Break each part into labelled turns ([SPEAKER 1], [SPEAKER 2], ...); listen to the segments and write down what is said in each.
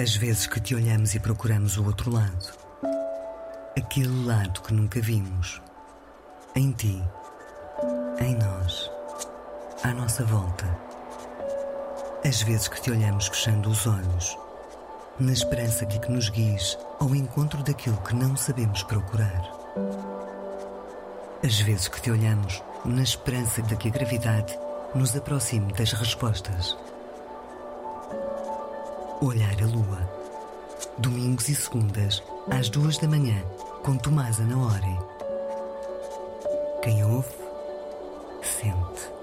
[SPEAKER 1] As vezes que te olhamos e procuramos o outro lado. Aquele lado que nunca vimos. Em ti. Em nós. À nossa volta. As vezes que te olhamos fechando os olhos. Na esperança de que nos guies ao encontro daquilo que não sabemos procurar. As vezes que te olhamos na esperança de que a gravidade nos aproxime das respostas. Olhar a Lua. Domingos e segundas, às duas da manhã, com Tomás Anaori. Quem ouve, sente.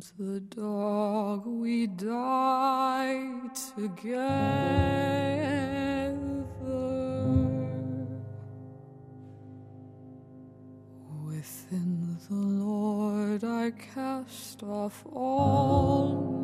[SPEAKER 2] The dog we die together. Within the Lord I cast off all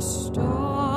[SPEAKER 2] feel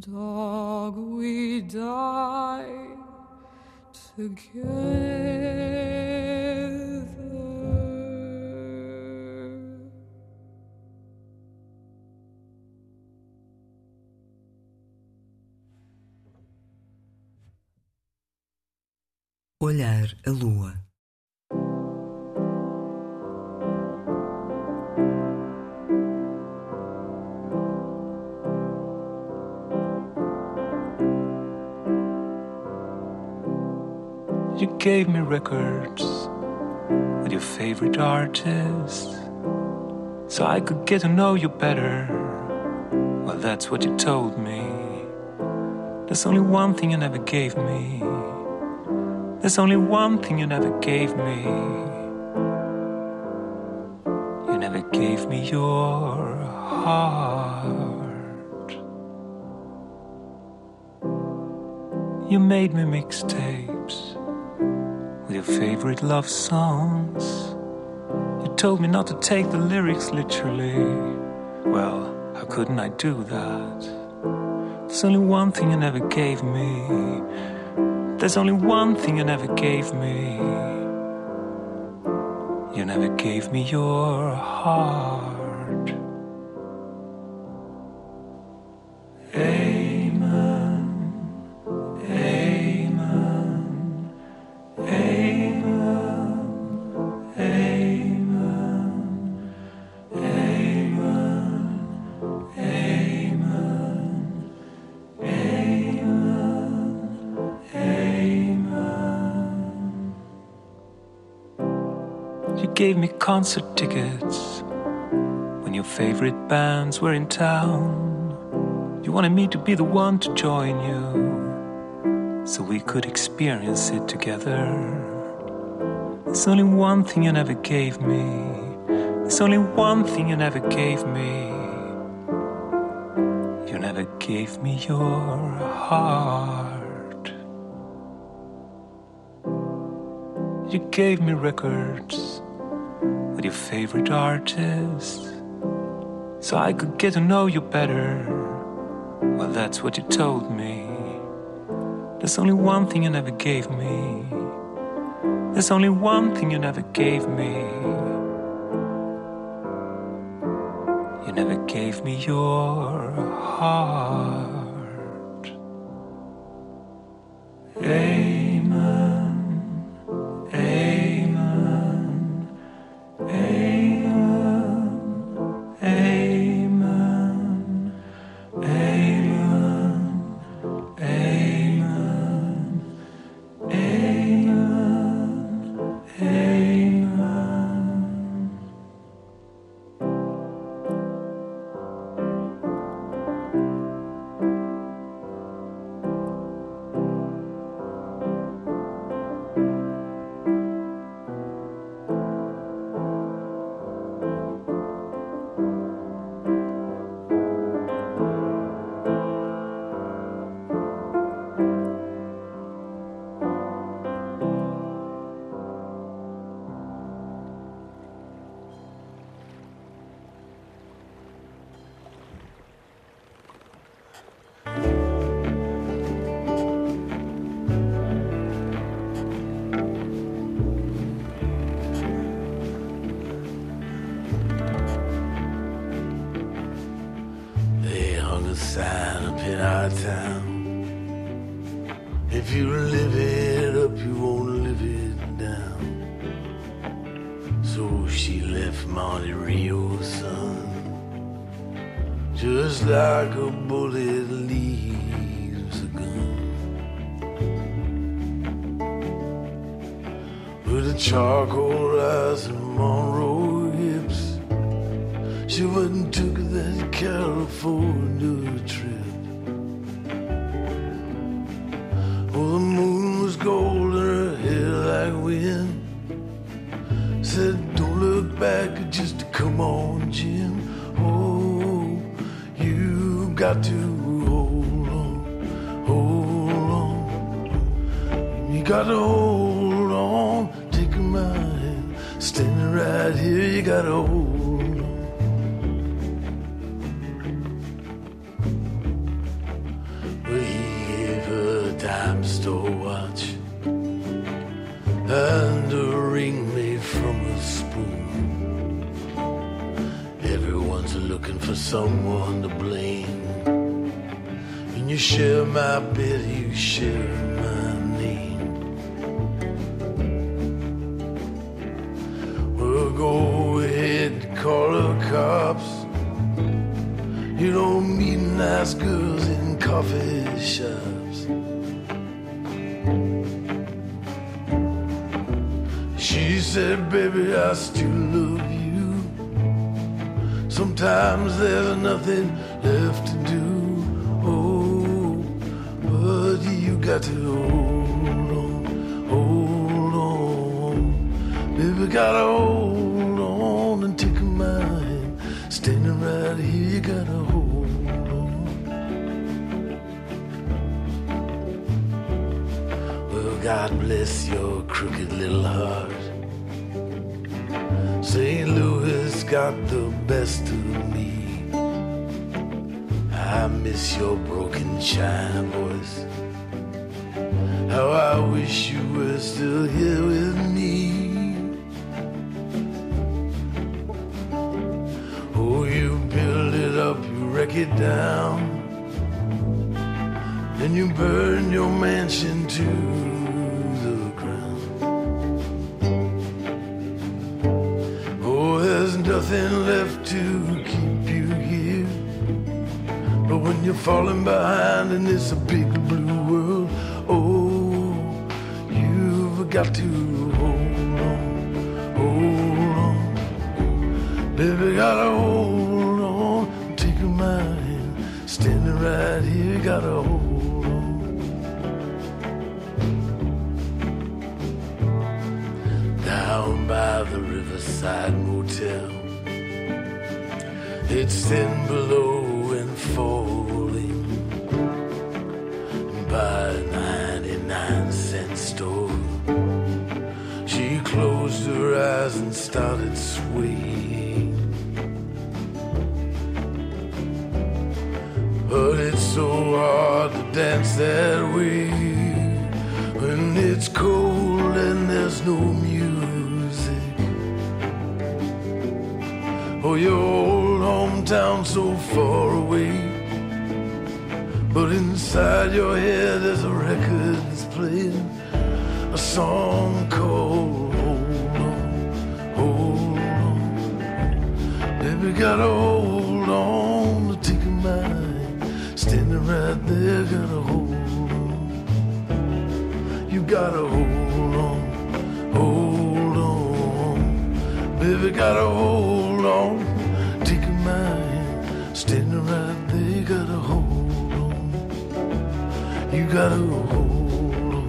[SPEAKER 2] dog we died together.
[SPEAKER 1] Olhar a lua.
[SPEAKER 3] Gave me records with your favorite artists so I could get to know you better. Well, that's what you told me. There's only one thing you never gave me. There's only one thing you never gave me. You never gave me your heart. You made me mixtapes with your favorite love songs. You told me not to take the lyrics literally. Well, how couldn't I do that? There's only one thing you never gave me. There's only one thing you never gave me. You never gave me your heart. Gave me concert tickets when your favorite bands were in town. You wanted me to be the one to join you so we could experience it together. There's only one thing you never gave me. There's only one thing you never gave me. You never gave me your heart. You gave me records with your favorite artists so I could get to know you better. Well, that's what you told me. There's only one thing you never gave me. There's only one thing you never gave me. You never gave me your heart. Amen.
[SPEAKER 4] gotta hold on, take my hand. Standing right here, you gotta hold on. Well, he gave her a dime store watch and a ring made from a spoon. Everyone's looking for someone to blame. And you share my bed, you share. Nice girls in coffee shops. She said, baby, I still love you. Sometimes there's nothing left to do. Oh, but you got to hold on, hold on. Baby, gotta crooked little heart. St. Louis got the best of me. I miss your broken china voice. How I wish you were still here with me. Oh, you build it up, you wreck it down. Then you burn your mansion to nothing left to keep you here. But when you're falling behind and it's a big blue world, oh, you've got to hold on, hold on. Baby, gotta hold on, take my hand, standing right here, gotta hold on. Down by the riverside motel, it's thin below and falling by a 99 cent store. She closed her eyes and started swaying. But it's so hard to dance that way when it's cold and there's no music. Oh, old hometown so far away. But inside your head there's a record that's playing a song called Hold On, Hold On. Baby, gotta hold on to take a mind. Standing right there, gotta hold on. You gotta hold on, hold on. Baby, gotta hold You gotta hold on,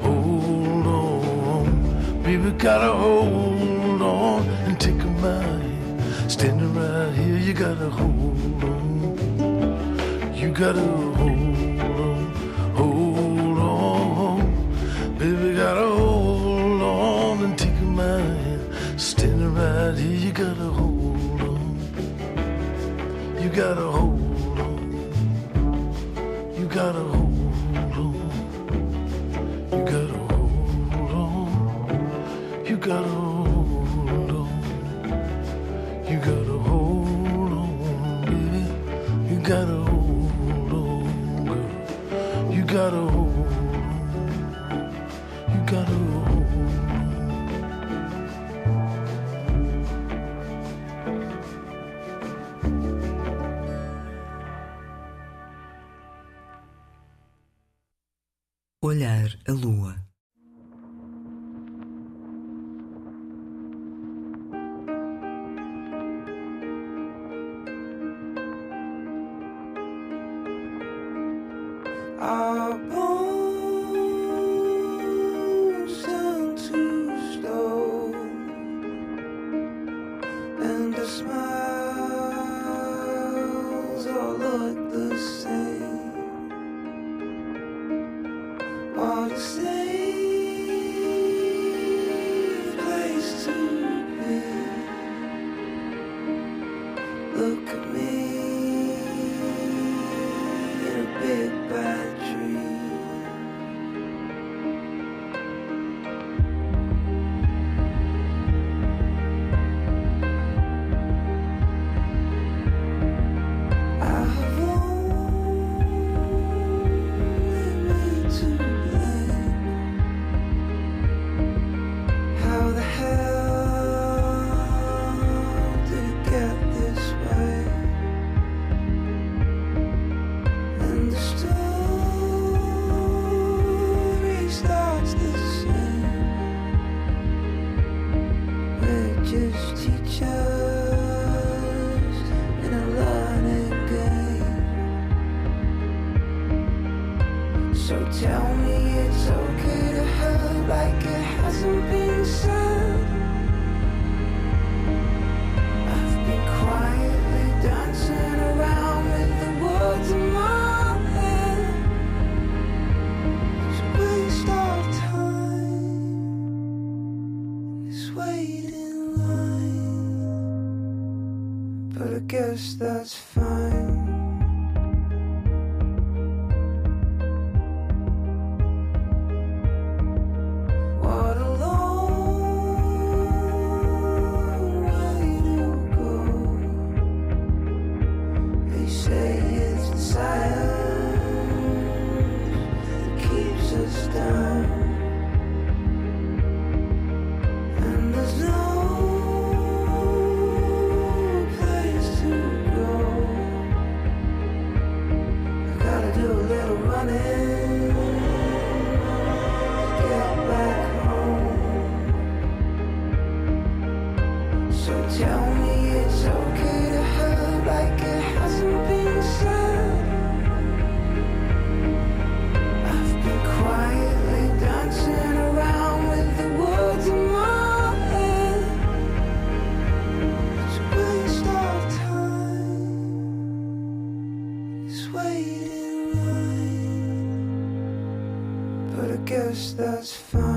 [SPEAKER 4] hold on. Baby, gotta hold on and take a mind. Standing right here, you gotta hold on. You gotta hold on, hold on. Baby, gotta hold on and take my hand. Standing right here, you gotta hold on. You gotta hold on. You gotta hold
[SPEAKER 1] Olhar a lua.
[SPEAKER 5] Line. But I guess that's fine.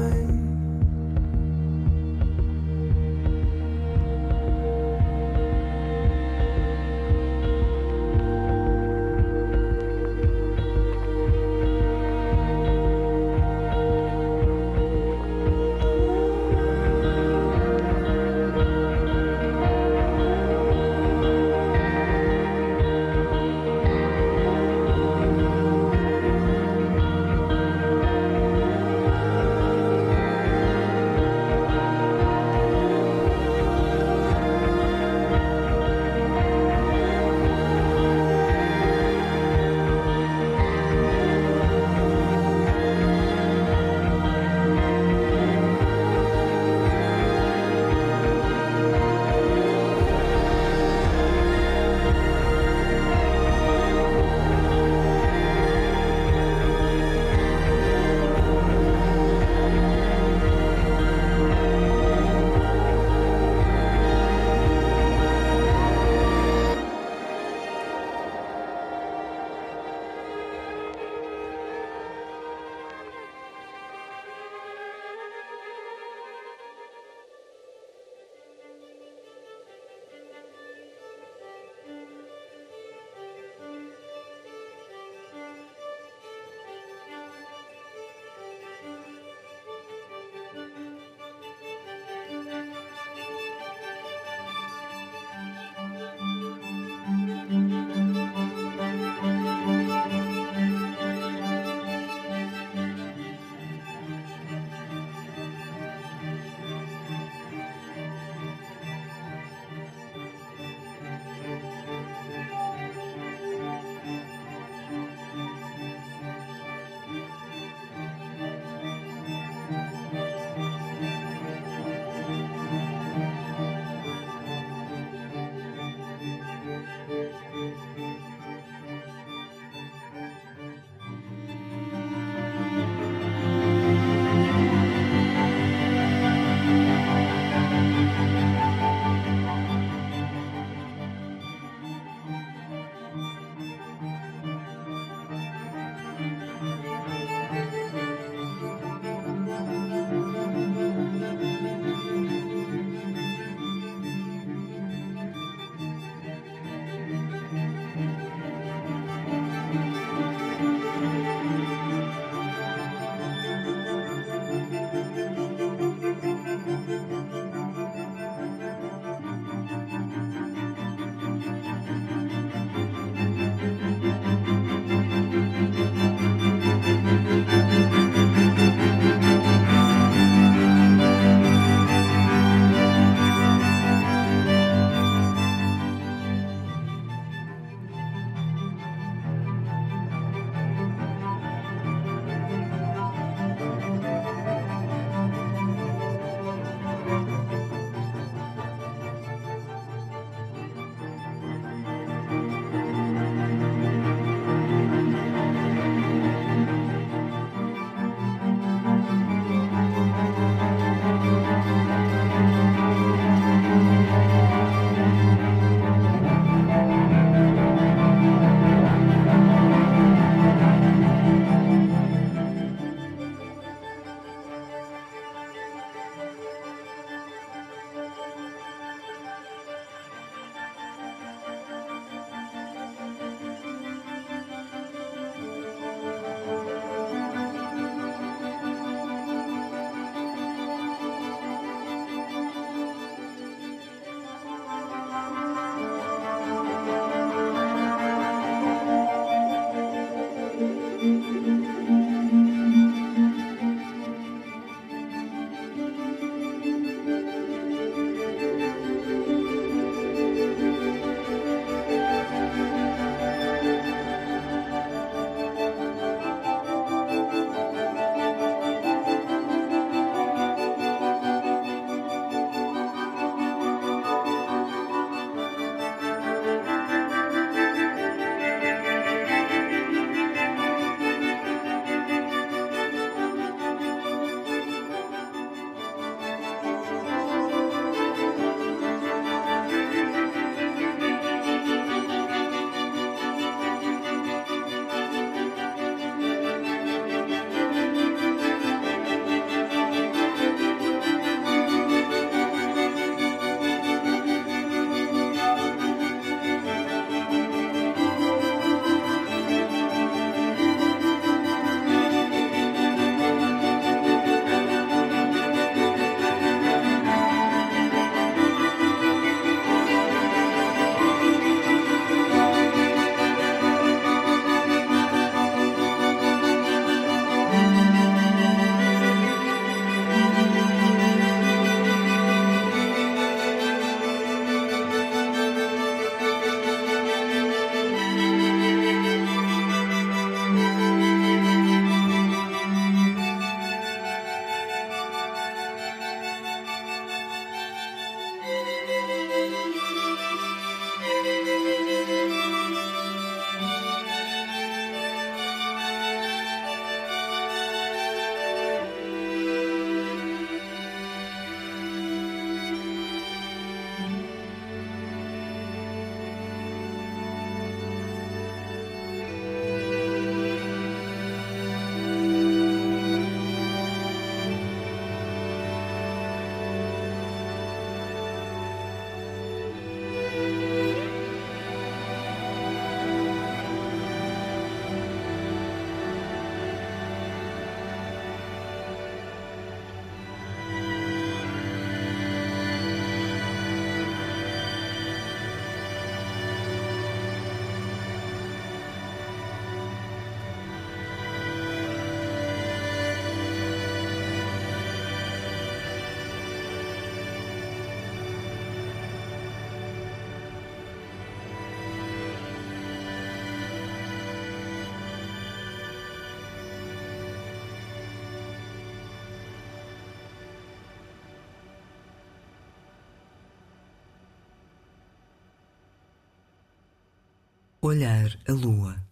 [SPEAKER 1] Olhar a lua.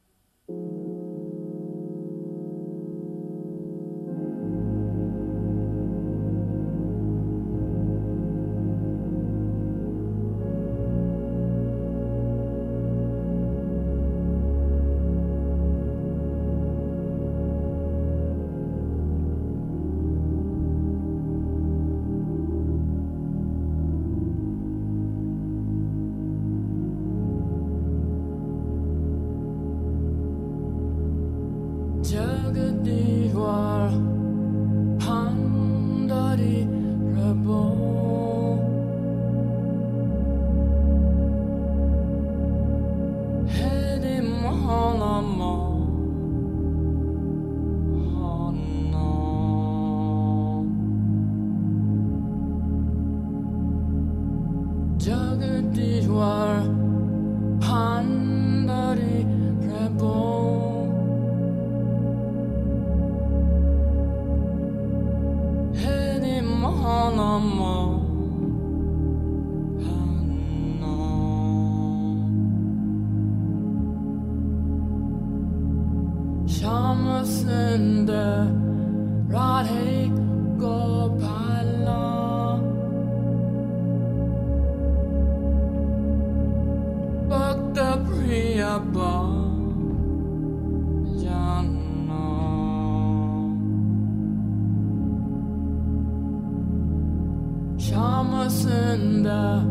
[SPEAKER 6] Shamasunda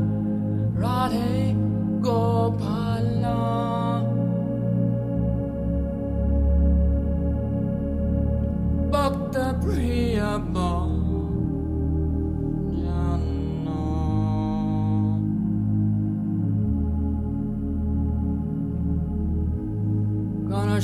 [SPEAKER 6] Radhe Gopala. Bhakta Priya Gana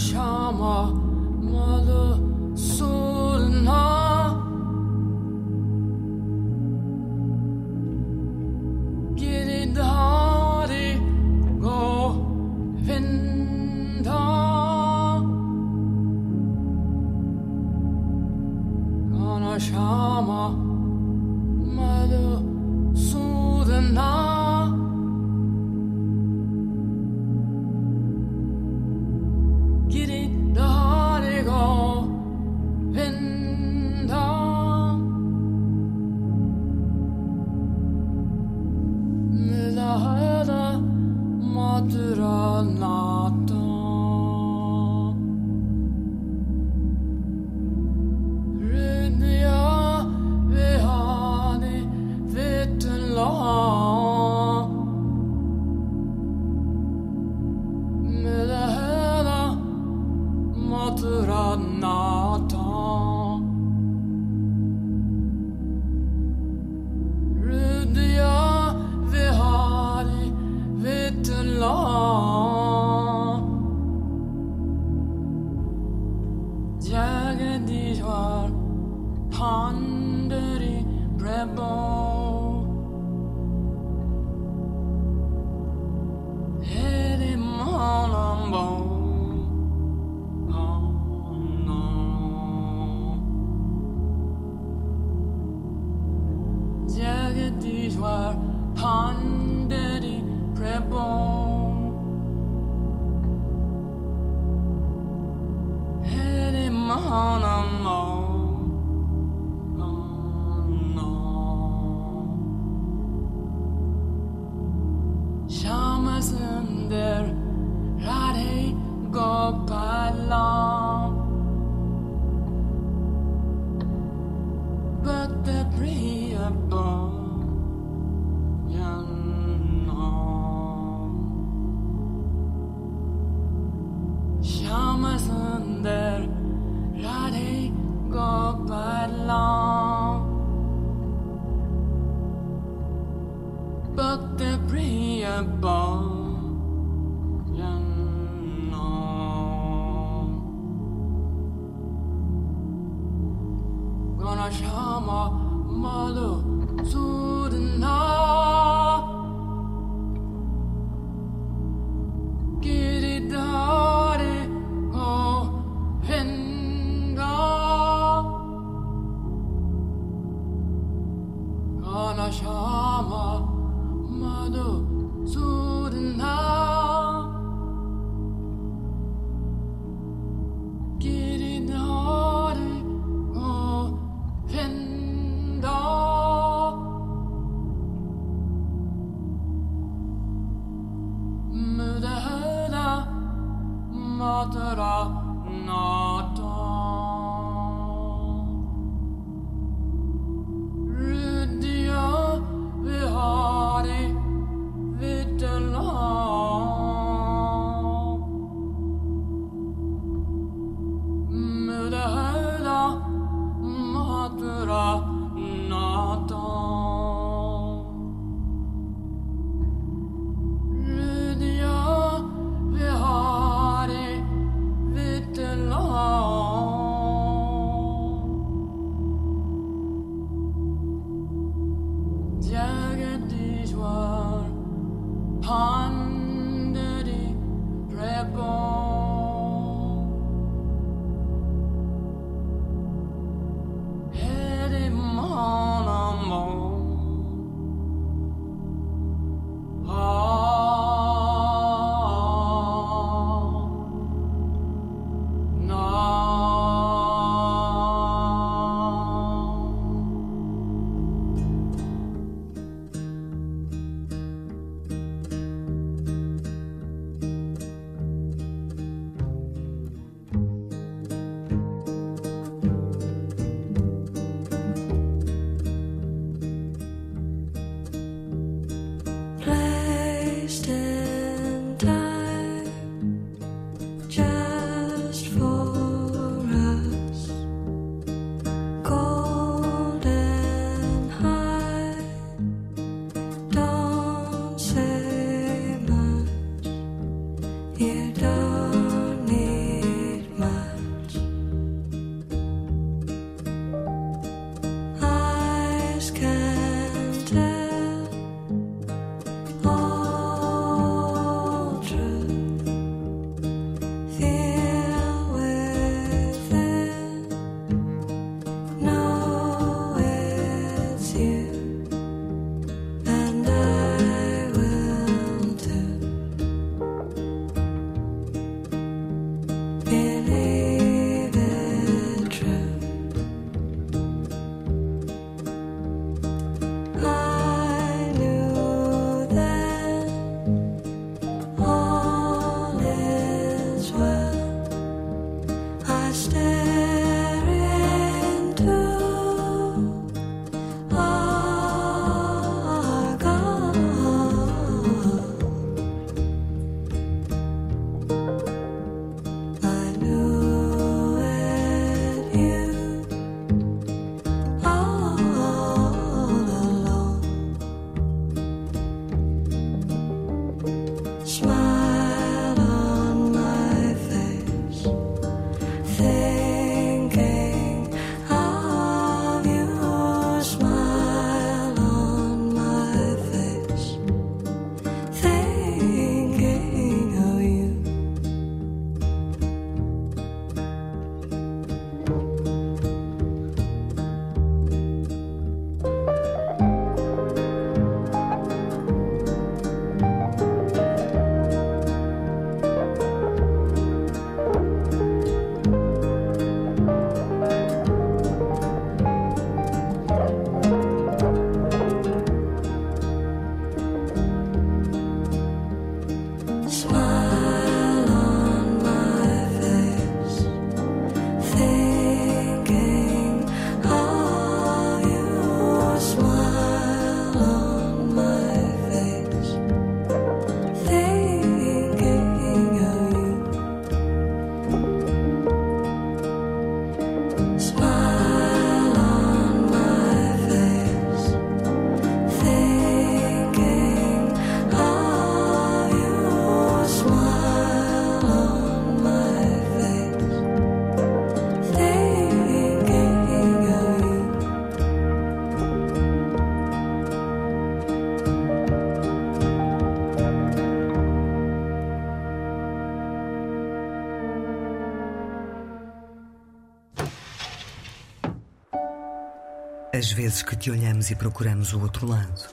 [SPEAKER 1] As vezes que te olhamos e procuramos o outro lado.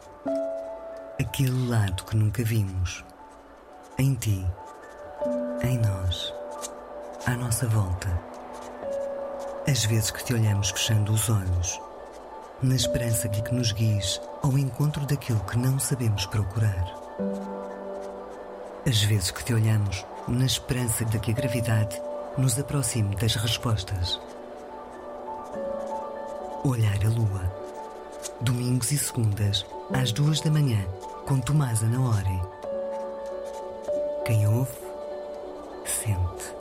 [SPEAKER 1] Aquele lado que nunca vimos. Em ti. Em nós. À nossa volta. As vezes que te olhamos fechando os olhos. Na esperança de que nos guies ao encontro daquilo que não sabemos procurar. As vezes que te olhamos na esperança de que a gravidade nos aproxime das respostas. Olhar a Lua. Domingos e segundas, às duas da manhã, com Tomás Anaori. Quem ouve, sente.